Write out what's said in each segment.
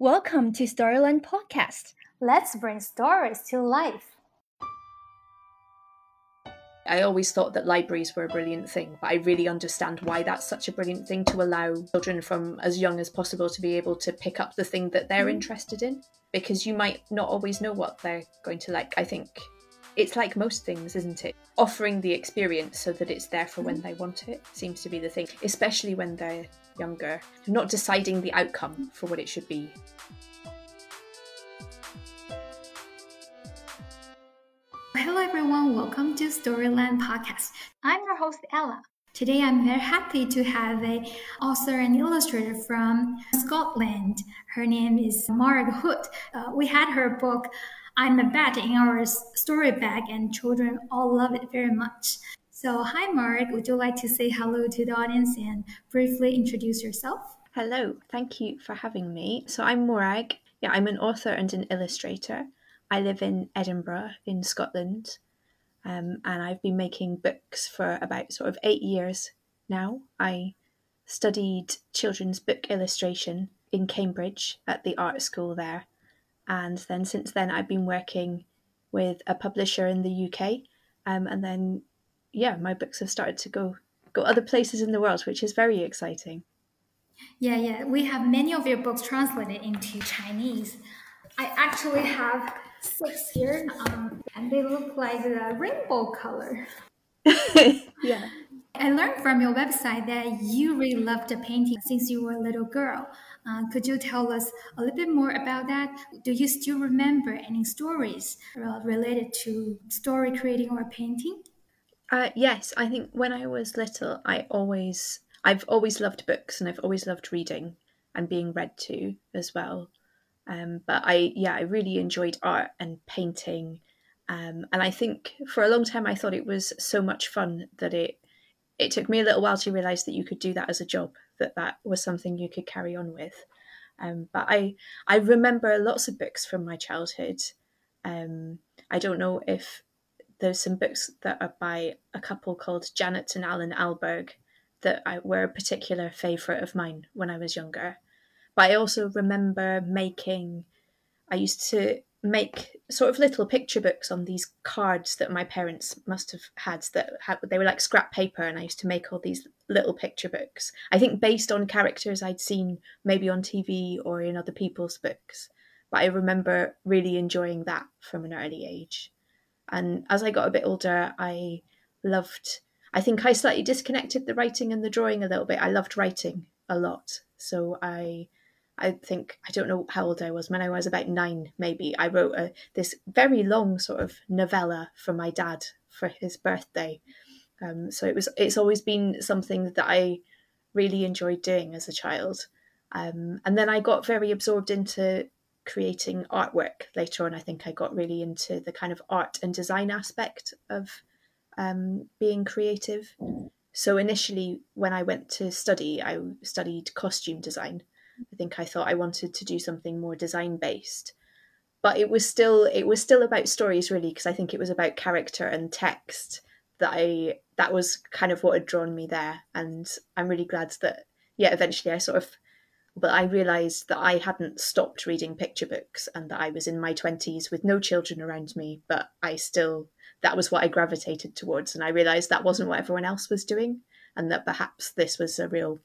Welcome to Storyland Podcast. Let's bring stories to life. I always thought that libraries were a brilliant thing, but I really understand why that's such a brilliant thing to allow children from as young as possible to be able to pick up the thing that they're mm-hmm. interested in. Because you might not always know what they're going to like. I think it's like most things, isn't it? Offering the experience so that it's there for when mm-hmm. they want it seems to be the thing, especially when they're younger. Not deciding the outcome for what it should be. Hello everyone, welcome to Storyland Podcast. I'm your host Ella. Today I'm very happy to have a author and illustrator from Scotland. Her name is Morag Hood. Uh, we had her book I'm a Bat in our story bag and children all love it very much. So hi Mark. would you like to say hello to the audience and briefly introduce yourself? Hello, thank you for having me. So I'm Morag. Yeah, I'm an author and an illustrator. I live in Edinburgh in Scotland, um, and I've been making books for about sort of eight years now. I studied children's book illustration in Cambridge at the art school there, and then since then I've been working with a publisher in the UK, um, and then yeah, my books have started to go go other places in the world, which is very exciting. Yeah, yeah, we have many of your books translated into Chinese. I actually have six here, um, and they look like the rainbow color. yeah. I learned from your website that you really loved the painting since you were a little girl. Uh, could you tell us a little bit more about that? Do you still remember any stories uh, related to story creating or painting? Uh, yes, I think when I was little, I always, I've always loved books and I've always loved reading and being read to as well. Um, but I, yeah, I really enjoyed art and painting. Um, and I think for a long time I thought it was so much fun that it it took me a little while to realize that you could do that as a job, that that was something you could carry on with. Um, but I I remember lots of books from my childhood. Um, I don't know if there's some books that are by a couple called Janet and Allan Ahlberg that I, were a particular favourite of mine when I was younger. But I also remember making, I used to make sort of little picture books on these cards that my parents must have had that had, they were like scrap paper and I used to make all these little picture books. I think based on characters I'd seen maybe on TV or in other people's books. But I remember really enjoying that from an early age. And as I got a bit older, I loved I think I slightly disconnected the writing and the drawing a little bit. I loved writing a lot. So I I think I don't know how old I was when I was about nine, maybe. I wrote a, this very long sort of novella for my dad for his birthday. Um, so it was it's always been something that I really enjoyed doing as a child. Um, and then I got very absorbed into creating artwork later on. I think I got really into the kind of art and design aspect of um, being creative. So initially, when I went to study, I studied costume design. I think I thought I wanted to do something more design based, but it was still it was still about stories really because I think it was about character and text that I that was kind of what had drawn me there, and I'm really glad that yeah eventually I sort of but I realised that I hadn't stopped reading picture books and that I was in my 20s with no children around me, but I still, that was what I gravitated towards. And I realised that wasn't what everyone else was doing, and that perhaps this was a real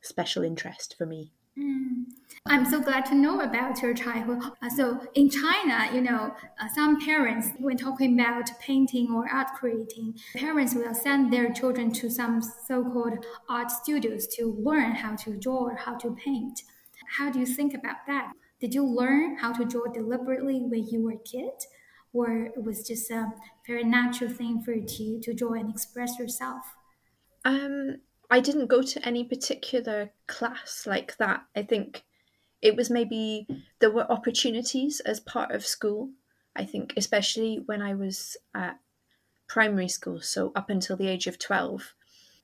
special interest for me. Mm. I'm so glad to know about your childhood. Uh, so in China, you know, uh, some parents, when talking about painting or art creating, parents will send their children to some so-called art studios to learn how to draw or how to paint. How do you think about that? Did you learn how to draw deliberately when you were a kid? Or it was just a very natural thing for you to, to draw and express yourself? Um, I didn't go to any particular class like that. I think it was maybe there were opportunities as part of school. I think, especially when I was at primary school, so up until the age of 12,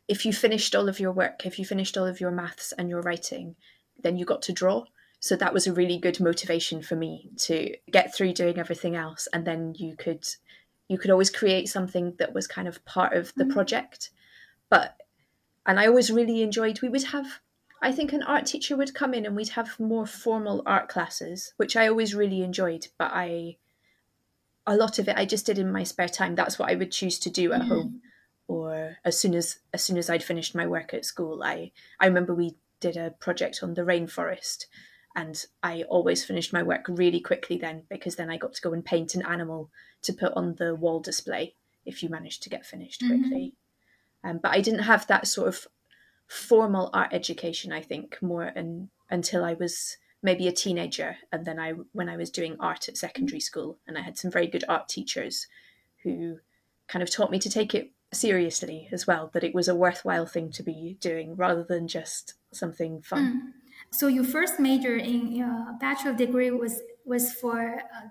if you finished all of your work, if you finished all of your maths and your writing, then you got to draw. So that was a really good motivation for me to get through doing everything else. And then you could you could always create something that was kind of part of the mm-hmm. project. But and I always really enjoyed. We would have I think an art teacher would come in and we'd have more formal art classes, which I always really enjoyed, but I a lot of it I just did in my spare time. That's what I would choose to do at mm. home or as soon as as soon as I'd finished my work at school. I I remember we did a project on the rainforest and I always finished my work really quickly then because then I got to go and paint an animal to put on the wall display if you managed to get finished quickly. Mm-hmm. Um, but I didn't have that sort of formal art education. I think more and until I was maybe a teenager, and then I when I was doing art at secondary school, and I had some very good art teachers who kind of taught me to take it seriously as well. That it was a worthwhile thing to be doing rather than just something fun. Mm. So your first major in your bachelor degree was was for uh,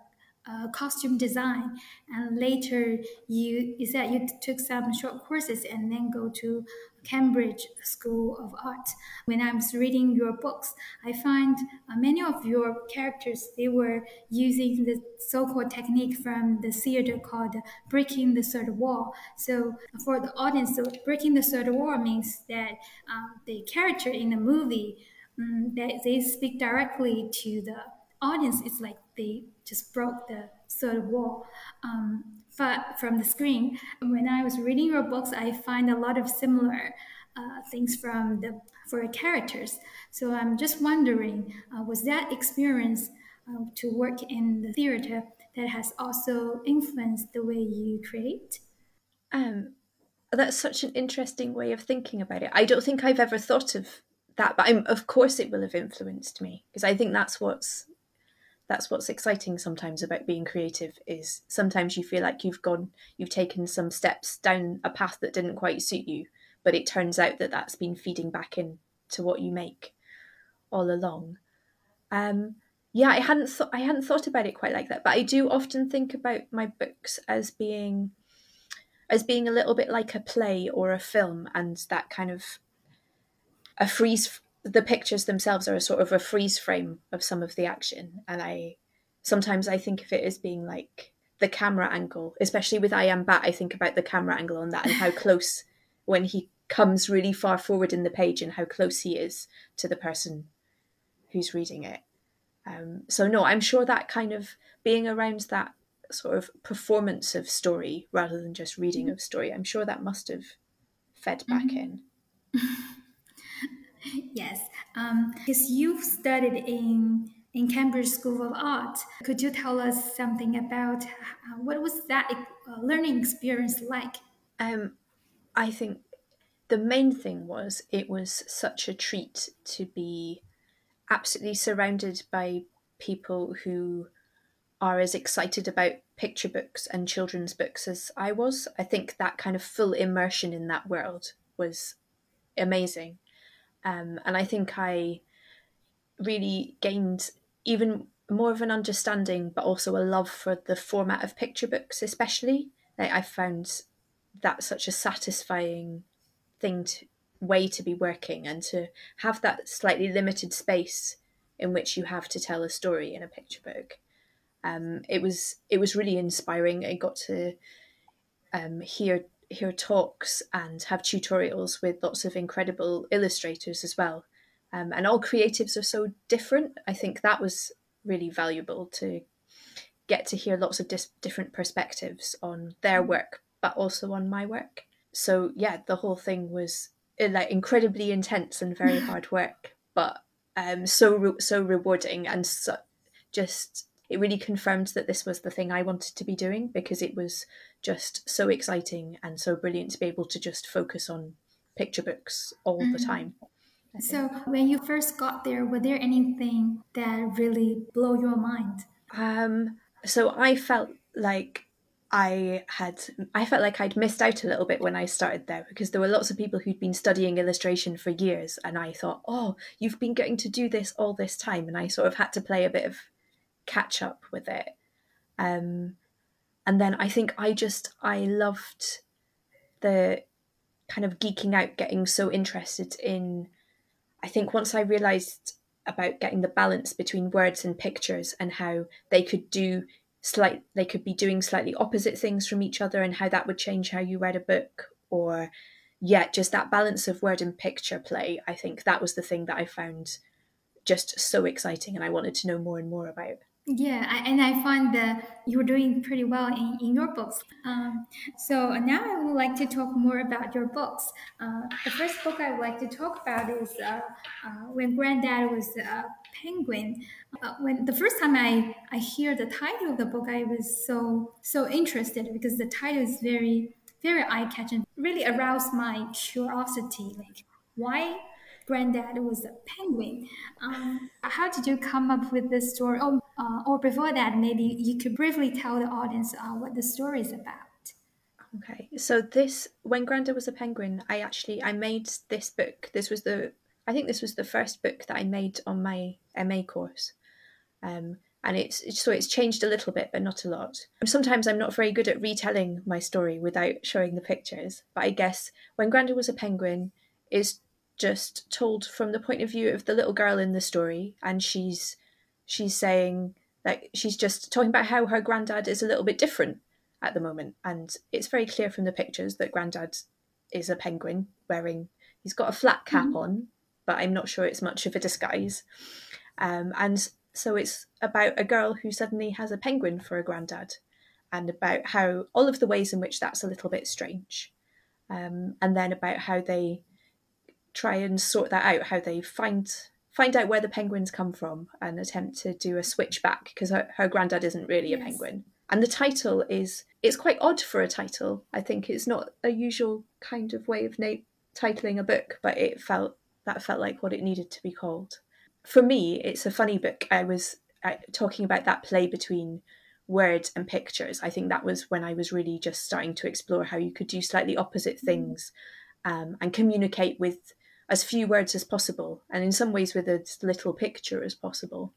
uh, costume design, and later you you said you took some short courses and then go to Cambridge School of Art. When I was reading your books, I find uh, many of your characters they were using the so-called technique from the theater called breaking the third wall. So for the audience, so breaking the third wall means that uh, the character in the movie um, that they speak directly to the audience. It's like they just broke the third wall. Um, from the screen, when I was reading your books, I find a lot of similar uh, things from the for characters. So I'm just wondering, uh, was that experience uh, to work in the theater that has also influenced the way you create? Um, that's such an interesting way of thinking about it. I don't think I've ever thought of that, but I'm, of course it will have influenced me because I think that's what's that's what's exciting sometimes about being creative is sometimes you feel like you've gone you've taken some steps down a path that didn't quite suit you but it turns out that that's been feeding back in to what you make all along. Um yeah i hadn't thought i hadn't thought about it quite like that but i do often think about my books as being as being a little bit like a play or a film and that kind of a freeze the pictures themselves are a sort of a freeze frame of some of the action and i sometimes i think of it as being like the camera angle especially with i am bat i think about the camera angle on that and how close when he comes really far forward in the page and how close he is to the person who's reading it um, so no i'm sure that kind of being around that sort of performance of story rather than just reading mm-hmm. of story i'm sure that must have fed back mm-hmm. in Yes, because um, you've studied in in Cambridge School of Art. Could you tell us something about uh, what was that uh, learning experience like? Um, I think the main thing was it was such a treat to be absolutely surrounded by people who are as excited about picture books and children's books as I was. I think that kind of full immersion in that world was amazing. Um, and I think I really gained even more of an understanding, but also a love for the format of picture books, especially. Like I found that such a satisfying thing to way to be working and to have that slightly limited space in which you have to tell a story in a picture book. Um, it was it was really inspiring. I got to um, hear hear talks and have tutorials with lots of incredible illustrators as well. Um, and all creatives are so different. I think that was really valuable to get to hear lots of dis- different perspectives on their work, but also on my work. So yeah, the whole thing was uh, like incredibly intense and very hard work, but um, so re- so rewarding and so, just it really confirmed that this was the thing I wanted to be doing because it was just so exciting and so brilliant to be able to just focus on picture books all mm-hmm. the time. So, when you first got there, were there anything that really blew your mind? Um, so I felt like I had I felt like I'd missed out a little bit when I started there because there were lots of people who'd been studying illustration for years and I thought, "Oh, you've been getting to do this all this time." And I sort of had to play a bit of catch up with it. Um, and then I think I just I loved the kind of geeking out, getting so interested in. I think once I realized about getting the balance between words and pictures and how they could do slight they could be doing slightly opposite things from each other and how that would change how you read a book or yeah, just that balance of word and picture play. I think that was the thing that I found just so exciting, and I wanted to know more and more about. Yeah, I, and I find that you're doing pretty well in, in your books. Um, so now I would like to talk more about your books. Uh, the first book I would like to talk about is uh, uh, When Granddad Was a Penguin. Uh, when the first time I, I hear the title of the book, I was so so interested because the title is very very eye catching. Really aroused my curiosity. Like why granddad was a penguin. Um, how did you come up with this story? Oh, uh, or before that, maybe you could briefly tell the audience uh, what the story is about. Okay, so this when Grandad was a penguin, I actually I made this book. This was the I think this was the first book that I made on my MA course. Um, and it's so it's changed a little bit but not a lot sometimes i'm not very good at retelling my story without showing the pictures but i guess when grandad was a penguin is just told from the point of view of the little girl in the story and she's she's saying like she's just talking about how her granddad is a little bit different at the moment. And it's very clear from the pictures that granddad is a penguin wearing he's got a flat cap mm-hmm. on but i'm not sure it's much of a disguise. Um, and so it's about a girl who suddenly has a penguin for a granddad and about how all of the ways in which that's a little bit strange. Um, and then about how they try and sort that out how they find find out where the penguins come from and attempt to do a switch back because her, her granddad isn't really yes. a penguin. And the title is it's quite odd for a title. I think it's not a usual kind of way of na- titling a book but it felt that felt like what it needed to be called. For me it's a funny book. I was uh, talking about that play between words and pictures. I think that was when i was really just starting to explore how you could do slightly opposite mm. things um, and communicate with as few words as possible, and in some ways with as little picture as possible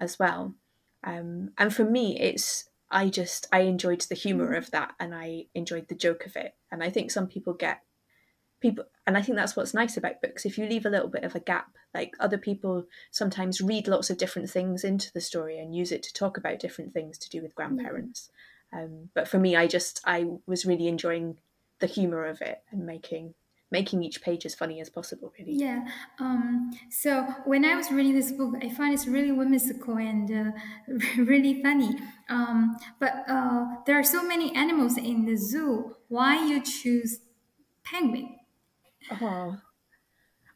as well. Um, and for me, it's I just I enjoyed the humor of that, and I enjoyed the joke of it. And I think some people get people, and I think that's what's nice about books. If you leave a little bit of a gap, like other people sometimes read lots of different things into the story and use it to talk about different things to do with grandparents. Um, but for me, I just I was really enjoying the humor of it and making making each page as funny as possible really. Yeah um, so when i was reading this book i find it's really whimsical and uh, really funny. Um, but uh, there are so many animals in the zoo. Why you choose penguin? Oh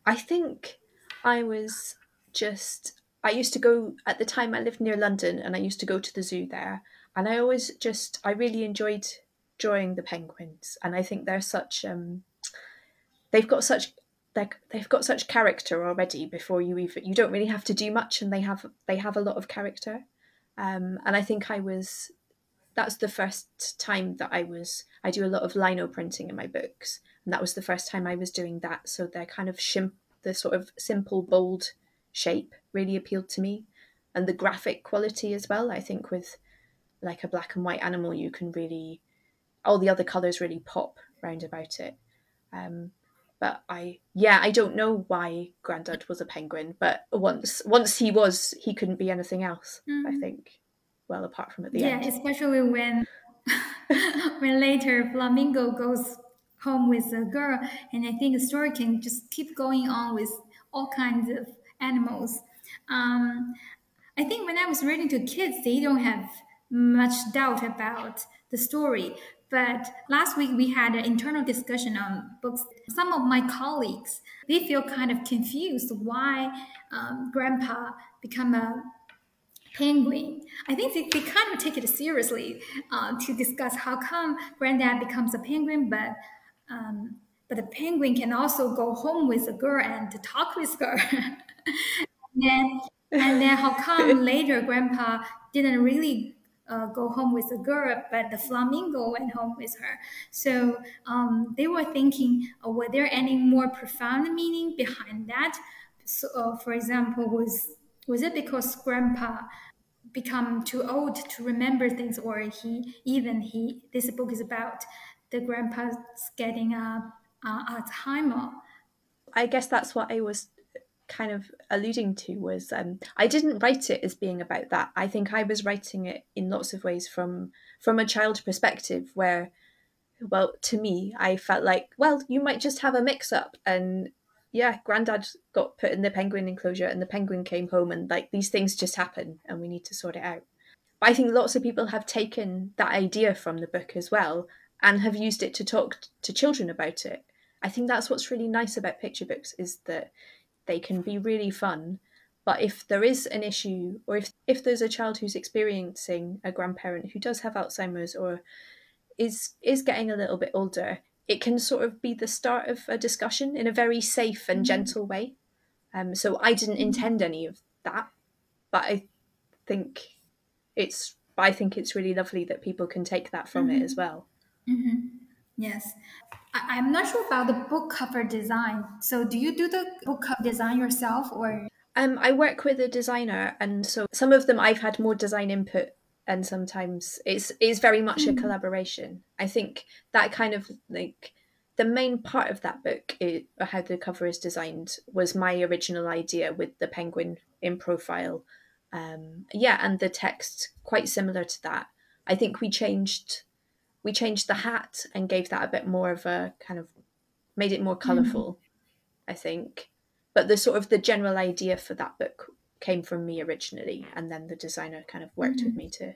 i think i was just i used to go at the time i lived near london and i used to go to the zoo there. And i always just i really enjoyed drawing the penguins. And i think they're such um they've got such they've got such character already before you even you don't really have to do much and they have they have a lot of character. Um, and i think i was that's the first time that i was i do a lot of lino printing in my books. And that was the first time i was doing that. So they're kind of shimp the sort of simple bold shape really appealed to me. And the graphic quality as well i think with like a black and white animal you can really all the other colors really pop round about it. Um, but I yeah I don't know why Grandad was a penguin, but once once he was, he couldn't be anything else. Mm. I think. Well, apart from at the yeah, end. Yeah, especially when when later Flamingo goes home with a girl, and I think the story can just keep going on with all kinds of animals. Um, I think when I was reading to kids, they don't have much doubt about the story. But last week we had an internal discussion on books. Some of my colleagues they feel kind of confused why um, Grandpa become a penguin. I think they, they kind of take it seriously uh, to discuss how come Granddad becomes a penguin, but um, but the penguin can also go home with a girl and talk with her. and then and then how come later Grandpa didn't really uh, go home with the girl, but the flamingo went home with her. So um, they were thinking, uh, were there any more profound meaning behind that? So, uh, for example, was was it because Grandpa become too old to remember things, or he even he? This book is about the grandpa's getting a, a Alzheimer. I guess that's what I was kind of alluding to was um, I didn't write it as being about that. I think I was writing it in lots of ways from from a child perspective, where well, to me, I felt like, well, you might just have a mix up. And yeah, granddad got put in the penguin enclosure and the penguin came home, and like these things just happen and we need to sort it out. But I think lots of people have taken that idea from the book as well and have used it to talk to children about it. I think that's what's really nice about picture books is that they can be really fun. But if there is an issue, or if, if there's a child who's experiencing a grandparent who does have Alzheimer's or is is getting a little bit older, it can sort of be the start of a discussion in a very safe and mm-hmm. gentle way. Um, so I didn't mm-hmm. intend any of that, but I think it's I think it's really lovely that people can take that from mm-hmm. it as well. Mm-hmm. Yes. I- am not sure about the book cover design. So, do you do the book cover design yourself or? Um, I work with a designer, and so some of them I've had more design input, and sometimes it's it's very much mm-hmm. a collaboration. I think that kind of like the main part of that book, it, how the cover is designed, was my original idea with the penguin in profile. Um, yeah, and the text quite similar to that. I think we changed we changed the hat and gave that a bit more of a kind of made it more colorful mm. i think but the sort of the general idea for that book came from me originally and then the designer kind of worked mm. with mm-hmm. me to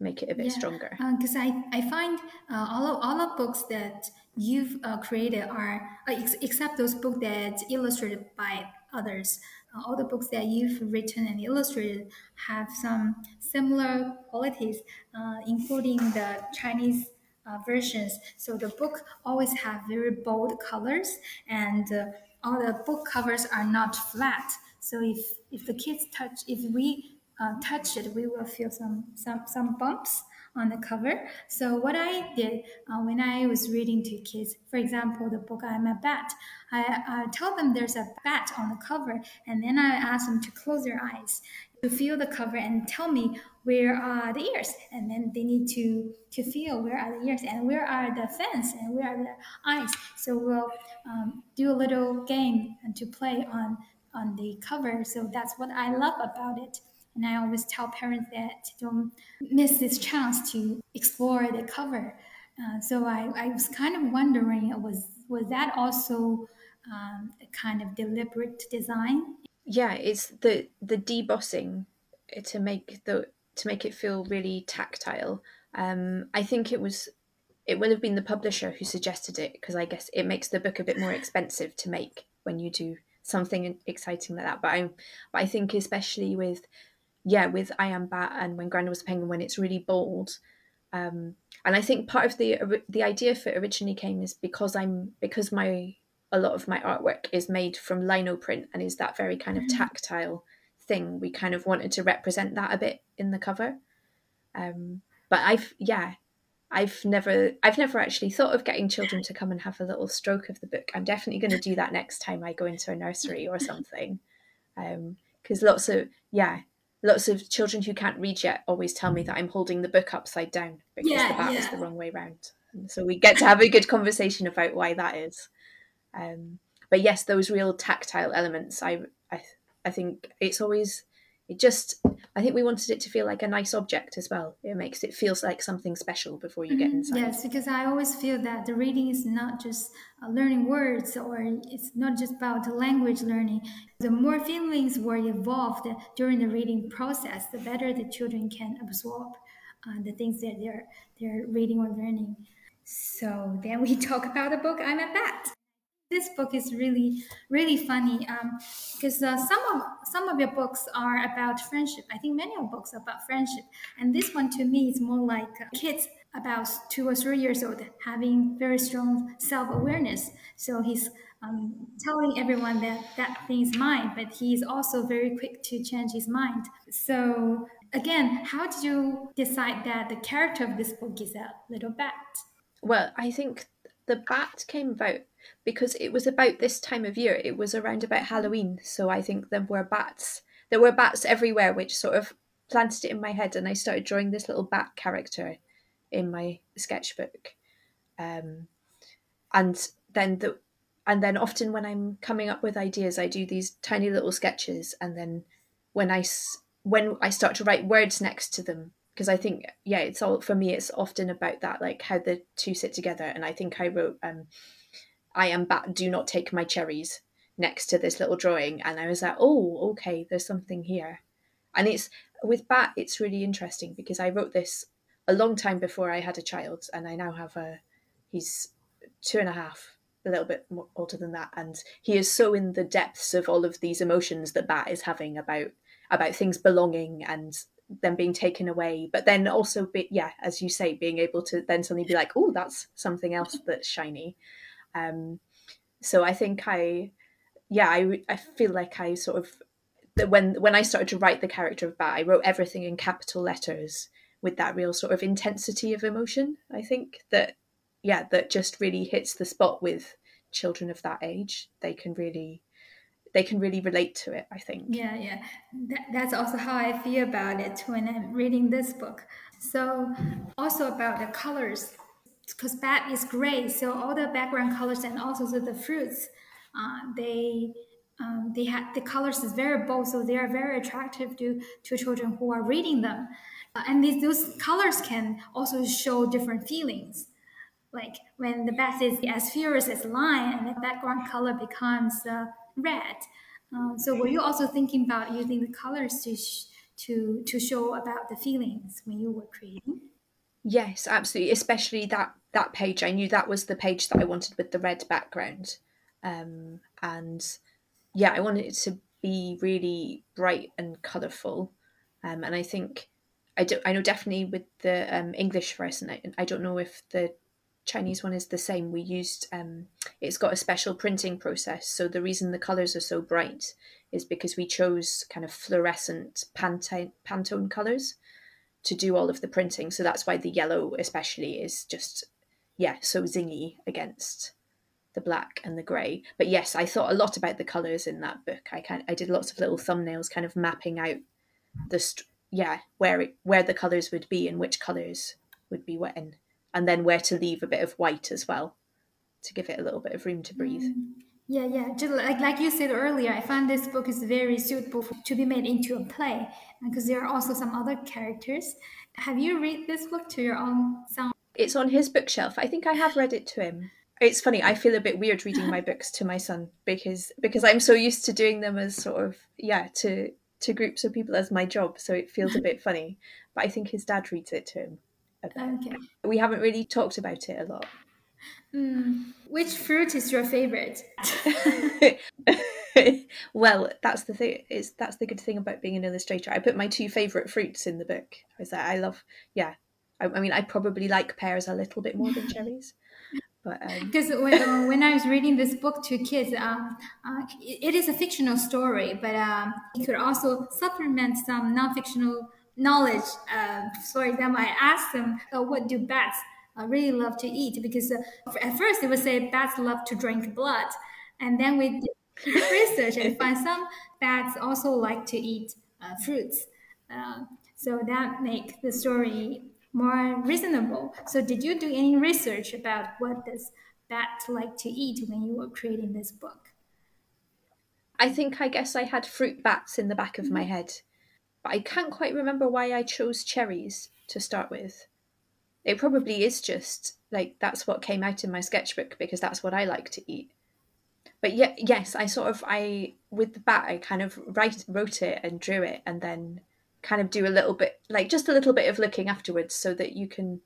make it a bit yeah. stronger because uh, I, I find uh, all of all of books that you've uh, created are uh, ex- except those books that illustrated by others all the books that you've written and illustrated have some similar qualities, uh, including the Chinese uh, versions. So the book always have very bold colors, and uh, all the book covers are not flat. So if if the kids touch, if we uh, touch it, we will feel some some some bumps on the cover. So what I did uh, when I was reading to kids, for example, the book I'm a Bat, I, I tell them there's a bat on the cover, and then I ask them to close their eyes to feel the cover and tell me where are the ears, and then they need to to feel where are the ears and where are the fins and where are the eyes. So we'll um, do a little game to play on on the cover. So that's what I love about it. And I always tell parents that don't miss this chance to explore the cover. Uh, so I, I was kind of wondering, was was that also um, a kind of deliberate design? Yeah, it's the the debossing to make the to make it feel really tactile. Um, I think it was it would have been the publisher who suggested it because I guess it makes the book a bit more expensive to make when you do something exciting like that. But I but I think especially with yeah, with I Am Bat and When Grandad Was a Penguin, when it's really bold. Um, and I think part of the the idea for it originally came is because I'm because my a lot of my artwork is made from lino print and is that very kind of mm-hmm. tactile thing. We kind of wanted to represent that a bit in the cover. Um, but I've yeah, I've never I've never actually thought of getting children to come and have a little stroke of the book. I'm definitely going to do that next time I go into a nursery or something. because um, lots of yeah lots of children who can't read yet always tell me that I'm holding the book upside down because yeah, the back yeah. is the wrong way round. And so we get to have a good conversation about why that is. Um, but yes, those real tactile elements, I, I, I think it's always it just i think we wanted it to feel like a nice object as well. It makes it feels like something special before you get mm-hmm. inside. Yes because i always feel that the reading is not just uh, learning words or it's not just about language learning. The more feelings were evolved during the reading process the better the children can absorb uh, the things that they're they're reading or learning. So then we talk about the book. I'm a bat this book is really really funny um, because uh, some of some of your books are about friendship. I think many of books are about friendship, and this one to me is more like uh, kids about two or three years old having very strong self awareness. So he's um, telling everyone that that thing is mine, but he's also very quick to change his mind. So again, how did you decide that the character of this book is a little bat? Well, I think the bat came about because it was about this time of year. It was around about Halloween, so I think there were bats. There were bats everywhere, which sort of planted it in my head, and I started drawing this little bat character in my sketchbook. Um, and then the and then often when I'm coming up with ideas, I do these tiny little sketches, and then when I when I start to write words next to them, because I think yeah, it's all for me. It's often about that, like how the two sit together. And I think I wrote, um, "I am bat. Do not take my cherries." Next to this little drawing, and I was like, "Oh, okay, there's something here." And it's with bat, it's really interesting because I wrote this a long time before I had a child, and I now have a. He's two and a half, a little bit more older than that, and he is so in the depths of all of these emotions that bat is having about about things belonging and them being taken away, but then also be yeah, as you say, being able to then suddenly be like, oh, that's something else that's shiny. Um, so I think I, yeah, I I feel like I sort of that when when I started to write the character of Bat, I wrote everything in capital letters with that real sort of intensity of emotion. I think that yeah, that just really hits the spot with children of that age. They can really they can really relate to it i think yeah yeah that, that's also how i feel about it when i'm reading this book so also about the colors because bat is gray so all the background colors and also the fruits uh, they um, they have the colors is very bold so they are very attractive to to children who are reading them uh, and these those colors can also show different feelings like when the bat is as furious as lion and the background color becomes uh, red. Um, so were you also thinking about using the colors to sh- to to show about the feelings when you were creating? Yes, absolutely. Especially that that page. I knew that was the page that I wanted with the red background, um, and yeah, I wanted it to be really bright and colourful. Um, and I think I do. I know definitely with the um, English version. I, I don't know if the Chinese one is the same. We used um, it's got a special printing process. So the reason the colors are so bright is because we chose kind of fluorescent Pantone, Pantone colors to do all of the printing. So that's why the yellow, especially, is just yeah so zingy against the black and the grey. But yes, I thought a lot about the colors in that book. I kind I did lots of little thumbnails, kind of mapping out the st- yeah where it, where the colors would be and which colors would be when and then where to leave a bit of white as well to give it a little bit of room to breathe. Mm. Yeah, yeah. Just like, like you said earlier, I find this book is very suitable for, to be made into a play because there are also some other characters. Have you read this book to your own son? It's on his bookshelf. I think I have read it to him. It's funny. I feel a bit weird reading my books to my son because because I'm so used to doing them as sort of yeah to to groups of people as my job. So it feels a bit funny. But I think his dad reads it to him. Okay. We haven't really talked about it a lot. Mm. Which fruit is your favorite? well, that's the thing. Is that's the good thing about being an illustrator. I put my two favorite fruits in the book. I like, I love, yeah. I, I mean, I probably like pears a little bit more than cherries. But because um... when, uh, when I was reading this book to kids, um, uh, it, it is a fictional story, but um, you could also supplement some non-fictional knowledge. Uh, for example, I asked them, oh, what do bats uh, really love to eat? Because uh, at first they would say bats love to drink blood. And then we did research and find some bats also like to eat uh, fruits. Uh, so that make the story more reasonable. So did you do any research about what does bat like to eat when you were creating this book? I think I guess I had fruit bats in the back of my head but I can't quite remember why I chose cherries to start with. It probably is just like that's what came out in my sketchbook because that's what I like to eat. But yeah, yes, I sort of I with the bat I kind of write wrote it and drew it and then kind of do a little bit like just a little bit of looking afterwards so that you can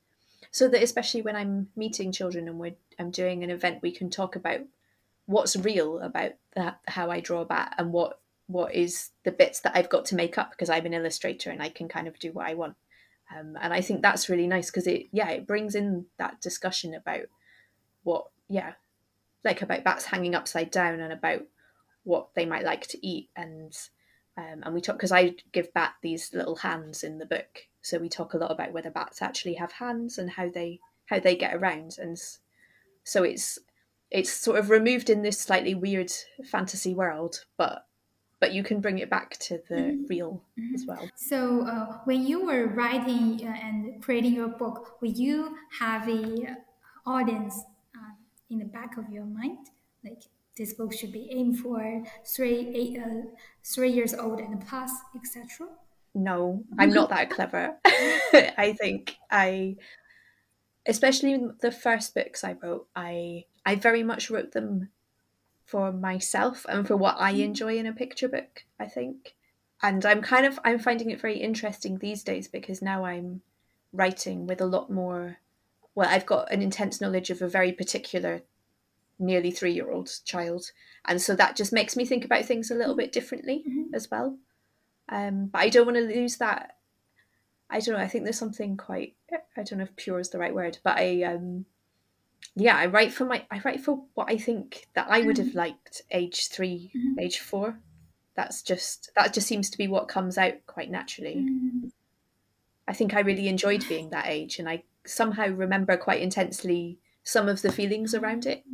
so that especially when I'm meeting children and we're I'm doing an event we can talk about what's real about that how I draw a bat and what what is the bits that I've got to make up because I'm an illustrator and I can kind of do what I want. Um, and I think that's really nice because it, yeah, it brings in that discussion about what, yeah, like about bats hanging upside down and about what they might like to eat. And um, and we talk because I give bat these little hands in the book, so we talk a lot about whether bats actually have hands and how they how they get around. And so it's it's sort of removed in this slightly weird fantasy world, but but you can bring it back to the mm-hmm. real mm-hmm. as well. So, uh, when you were writing uh, and creating your book, will you have a audience uh, in the back of your mind, like this book should be aimed for three, eight, uh, three years old and plus, etc.? no, I'm not that clever. I think I, especially the first books I wrote, I I very much wrote them for myself and for what I Mm-hmm. enjoy in a picture book. I think, and I'm kind of I'm finding it very interesting these days because now I'm writing with a lot more. Well, I've got an intense knowledge of a very particular, nearly three year old child, and so that just makes me think about things a little bit differently Mhm. as well. Um, but I don't want to lose that. I don't know. I think there's something quite. I don't know if pure is the right word, but I um, yeah, I write for my. I write for what I think that I would have liked age 3 Mhm. age four. That's just that just seems to be what comes out quite naturally. Mm. I think I really enjoyed being that age, and I somehow remember quite intensely some of the feelings around it.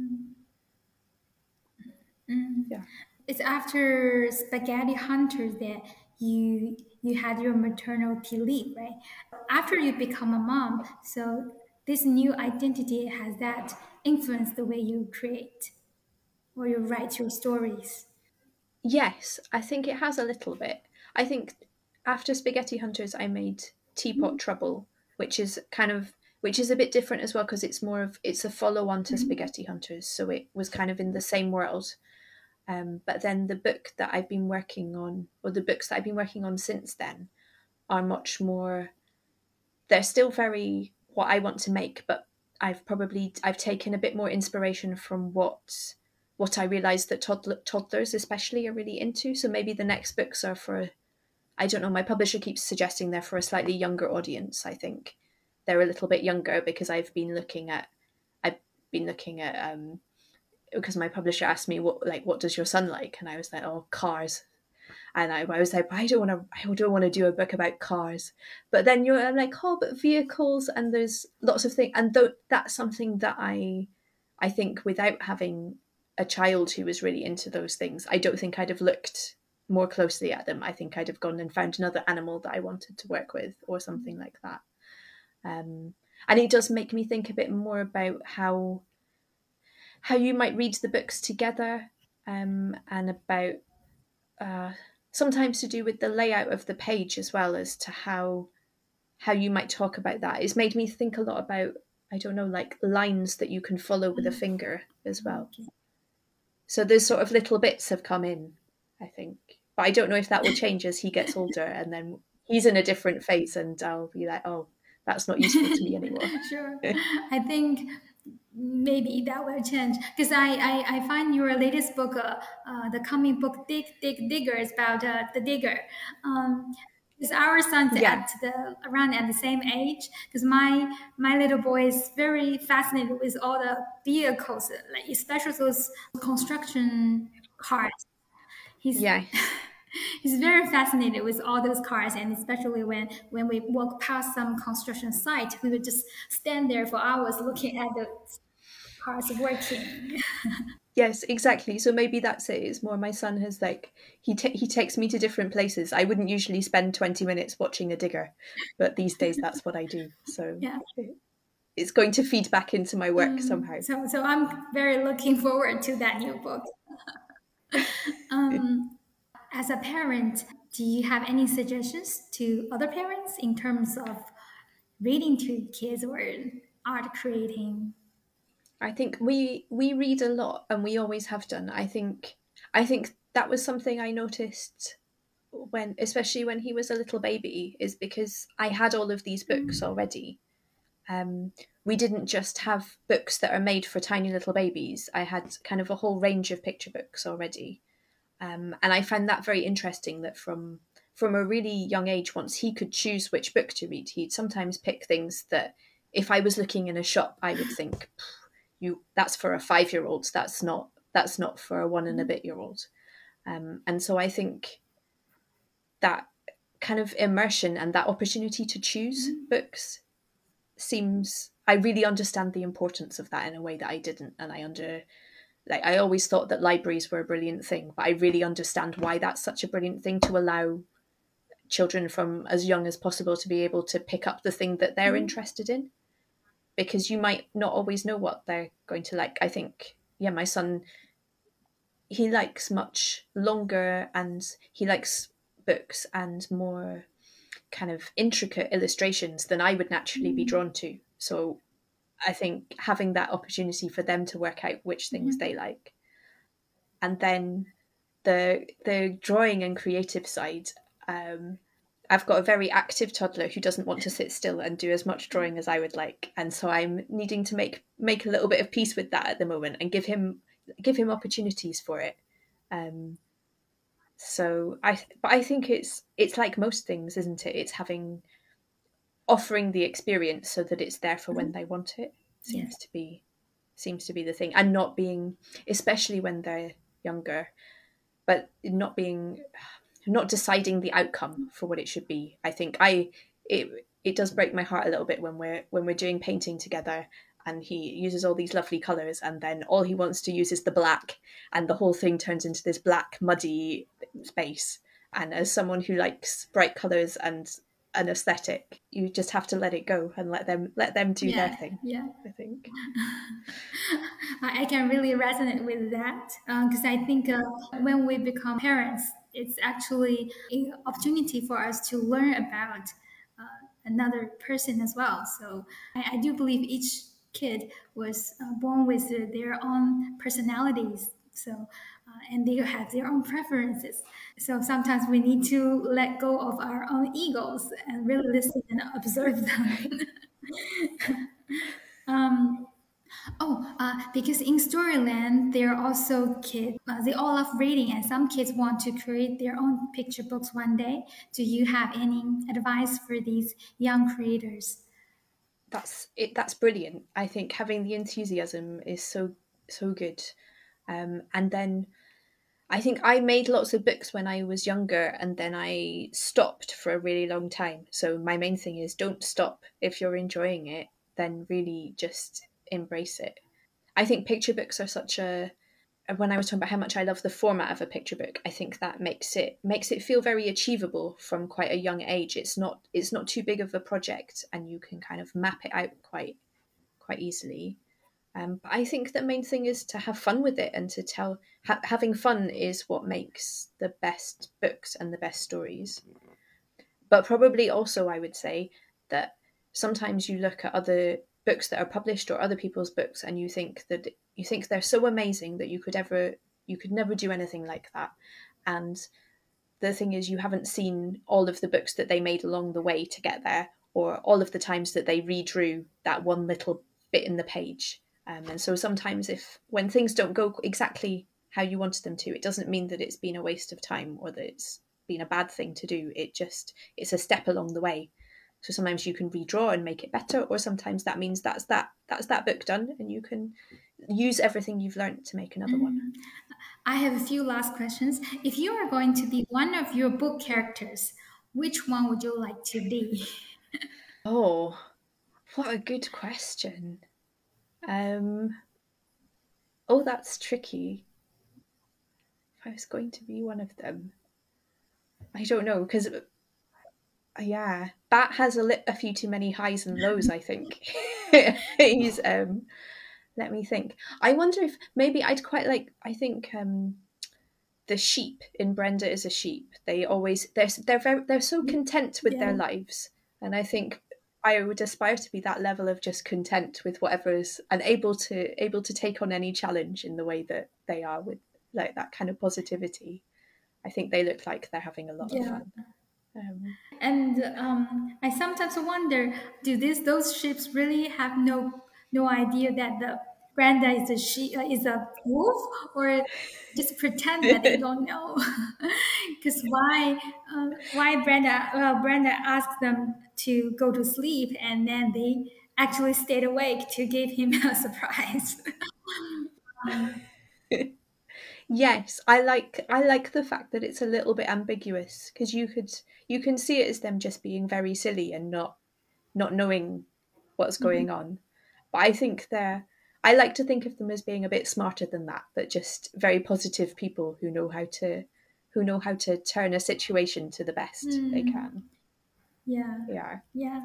Mm. Yeah. It's after Spaghetti Hunters that you you had your maternity leave, right? After you become a mom, so this new identity has that influenced the way you create or you write your stories. Yes, I think it has a little bit. I think after Spaghetti Hunters, I made Teapot Trouble, which is kind of which is a bit different as well because it's more of it's a follow on to Spaghetti Hunters, so it was kind of in the same world. Um, but then the book that I've been working on, or the books that I've been working on since then, are much more. They're still very what I want to make, but I've probably I've taken a bit more inspiration from what what I realised that toddler, toddlers especially are really into. So maybe the next books are for, I don't know. My publisher keeps suggesting they're for a slightly younger audience. I think they're a little bit younger because I've been looking at, I've been looking at um, because my publisher asked me what like what does your son like, and I was like, oh, cars. And I, I was like, I don't want to, I don't want to do a book about cars. But then you're I'm like, oh, but vehicles, and there's lots of things, and th- that's something that I, I think without having a child who was really into those things, I don't think I'd have looked more closely at them. I think I'd have gone and found another animal that I wanted to work with or something like that. Um, and it does make me think a bit more about how how you might read the books together um, and about uh, sometimes to do with the layout of the page as well as to how how you might talk about that. It's made me think a lot about I don't know like lines that you can follow with a mm. finger as well. So those sort of little bits have come in, I think. But I don't know if that will change as he gets older and then he's in a different phase and I'll be like, oh, that's not useful to me anymore. sure. I think maybe that will change because I, I, I find your latest book, uh, uh, the coming book, Dig, Dig, Digger, is about uh, the digger. Um, because our son's Yeah. at the around at the same age. Because my my little boy is very fascinated with all the vehicles, like especially those construction cars. He's Yeah. he's very fascinated with all those cars and especially when when we walk past some construction site we would just stand there for hours looking at the cars working Yes, exactly. So maybe that's it. It's more my son has like he ta- he takes me to different places. I wouldn't usually spend twenty minutes watching a digger, but these days that's what I do. So Yeah. it's going to feed back into my work somehow. so so i'm very looking forward to that new book um, as a parent do you have any suggestions to other parents in terms of reading to kids or art creating I think we we read a lot and we always have done. I think I think that was something I noticed when especially when he was a little baby is because I had all of these books already. Um we didn't just have books that are made for tiny little babies. I had kind of a whole range of picture books already. Um, and I find that very interesting that from from a really young age, once he could choose which book to read, he'd sometimes pick things that if I was looking in a shop, I would think, you that's for a five year old that's not that's not for a one and a bit year old um, and so i think that kind of immersion and that opportunity to choose books seems i really understand the importance of that in a way that i didn't and i under like i always thought that libraries were a brilliant thing but i really understand why that's such a brilliant thing to allow children from as young as possible to be able to pick up the thing that they're interested in because you might not always know what they're going to like. I think, yeah, my son, he likes much longer and he likes books and more kind of intricate illustrations than I would naturally be Mm. drawn to. So I think having that opportunity for them to work out which things Mhm. they like, and then the the drawing and creative side. Um, I've got a very active toddler who doesn't want to sit still and do as much drawing as I would like, and so I'm needing to make make a little bit of peace with that at the moment and give him give him opportunities for it. Um, so I, but I think it's it's like most things, isn't it? It's having offering the experience so that it's there for when mm-hmm. they want it. Seems to be seems to be the thing, and not being, especially when they're younger, but not being not deciding the outcome for what it should be. I think I it it does break my heart a little bit when we're when we're doing painting together and he uses all these lovely colors and then all he wants to use is the black and the whole thing turns into this black muddy space and as someone who likes bright colors and an aesthetic you just have to let it go and let them let them do yeah, their thing Yeah. i think I, can really resonate with that because I think uh, when we become parents, it's actually an opportunity for us to learn about uh, another person as well. So I, I do believe each kid was uh, born with uh, their own personalities. So uh, and they have their own preferences. So sometimes we need to let go of our own egos and really listen and observe them. um, Oh, uh, because in Storyland, there are also kids. Uh, they all love reading, and some kids want to create their own picture books one day. Do you have any advice for these young creators? that's it that's brilliant i think having the enthusiasm is so so good um, and then i think i made lots of books when i was younger and then i stopped for a really long time so my main thing is don't stop if you're enjoying it then really just embrace it i think picture books are such a uh, when I was talking about how much I love the format of a picture book, I think that makes it makes it feel very achievable from quite a young age. It's not it's not too big of a project, and you can kind of map it out quite quite easily. Um, but I think the main thing is to have fun with it and to tell. Ha- having fun is what makes the best books and the best stories. But probably also, I would say that sometimes you look at other books that are published or other people's books and you think that you think they're so amazing that you could ever you could never do anything like that and the thing is you haven't seen all of the books that they made along the way to get there or all of the times that they redrew that one little bit in the page um, and so sometimes if when things don't go exactly how you wanted them to it doesn't mean that it's been a waste of time or that it's been a bad thing to do it just it's a step along the way so sometimes you can redraw and make it better, or sometimes that means that's that that's that book done, and you can use everything you've learned to make another one. I have a few last questions. If you are going to be one of your book characters, which one would you like to be? Oh, what a good question. Um, oh, that's tricky. If I was going to be one of them, I don't know because yeah, Bat has a, li- a few too many highs and lows. I think he's. Um, let me think. I wonder if maybe I'd quite like. I think um, the sheep in Brenda is a sheep. They always they're they're very they're so content with their lives, and I think I would aspire to be that level of just content with whatever is and able to able to take on any challenge in the way that they are with like that kind of positivity. I think they look like they're having a lot of fun. Um, And um, I sometimes wonder, do these those ships really have no no idea that the Brenda is a she uh, is a wolf, or just pretend that they don't know? Because why uh, why Brenda well Brenda asked them to go to sleep, and then they actually stayed awake to give him a surprise. Yes, I like I like the fact that it's a little bit ambiguous because you could you can see it as them just being very silly and not not knowing what's going on. But I think they're I like to think of them as being a bit smarter than that, but just very positive people who know how to who know how to turn a situation to the best they Mm. can. yeah. Yeah. Yeah,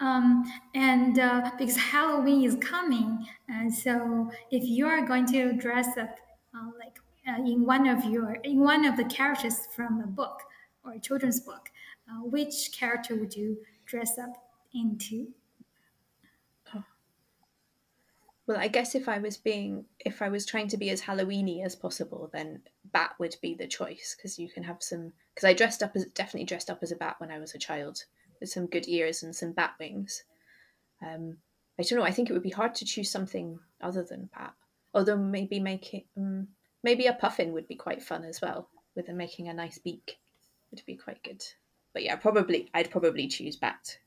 um, and uh, because Halloween is coming, and so if you are going to dress up uh, like uh, in one of your in one of the characters from a book or a children's book, uh, which character would you dress up into? Well, I guess if I was being, if I was trying to be as Halloweeny as possible, then bat would be the choice because you can have some. Because I dressed up as definitely dressed up as a bat when I was a child, with some good ears and some bat wings. Um, I don't know. I think it would be hard to choose something other than bat. Although maybe making um, maybe a puffin would be quite fun as well, with making a nice beak. Would be quite good. But yeah, probably I'd probably choose bat.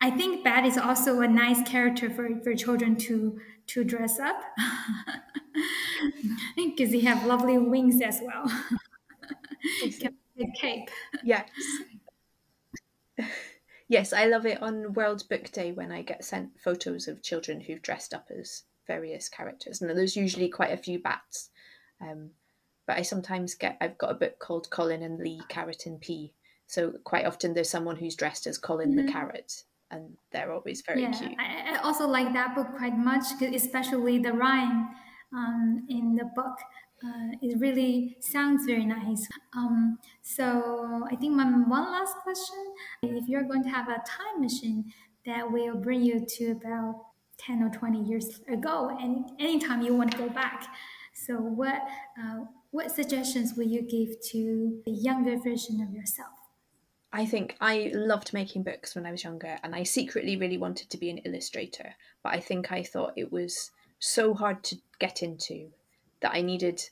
I think Bat is also a nice character for, for children to to dress up because they have lovely wings as well. cape. Yes. yes, I love it on World Book Day when I get sent photos of children who've dressed up as various characters, and there's usually quite a few bats. Um, but I sometimes get I've got a book called Colin and Lee Carrot and Pea, so quite often there's someone who's dressed as Colin mm-hmm. the carrot, and they're always very yeah, cute. I, I also like that book quite much, especially the rhyme um, in the book. Uh, it really sounds very nice. Um, so I think my one last question: If you're going to have a time machine that will bring you to about ten or twenty years ago, and anytime you want to go back, so what uh, what suggestions will you give to the younger version of yourself? I think I loved making books when I was younger, and I secretly really wanted to be an illustrator. But I think I thought it was so hard to get into that I needed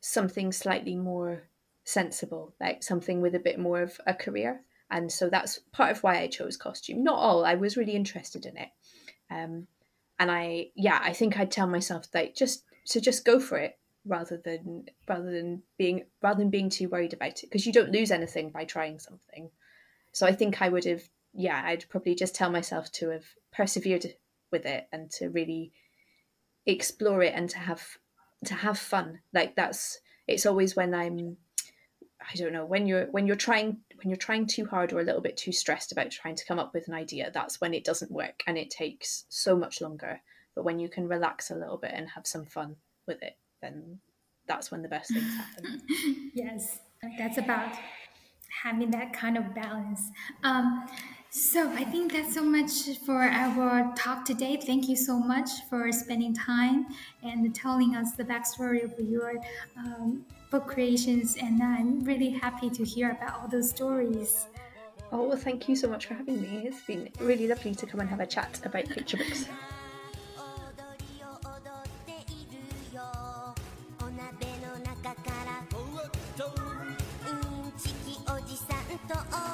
something slightly more sensible, like something with a bit more of a career. And so that's part of why I chose costume. Not all, I was really interested in it. Um, and I, yeah, I think I'd tell myself that just to just go for it rather than rather than being rather than being too worried about it because you don't lose anything by trying something. So i think i would have yeah i'd probably just tell myself to have persevered with it and to really explore it and to have to have fun. Like that's it's always when i'm i don't know when you're when you're trying when you're trying too hard or a little bit too stressed about trying to come up with an idea that's when it doesn't work and it takes so much longer. But when you can relax a little bit and have some fun with it then that's when the best things happen. yes, that's about having that kind of balance. Um, so I think that's so much for our talk today. Thank you so much for spending time and telling us the backstory of your um, book creations. And I'm really happy to hear about all those stories. Oh, well, thank you so much for having me. It's been really lovely to come and have a chat about picture books. 어, 어.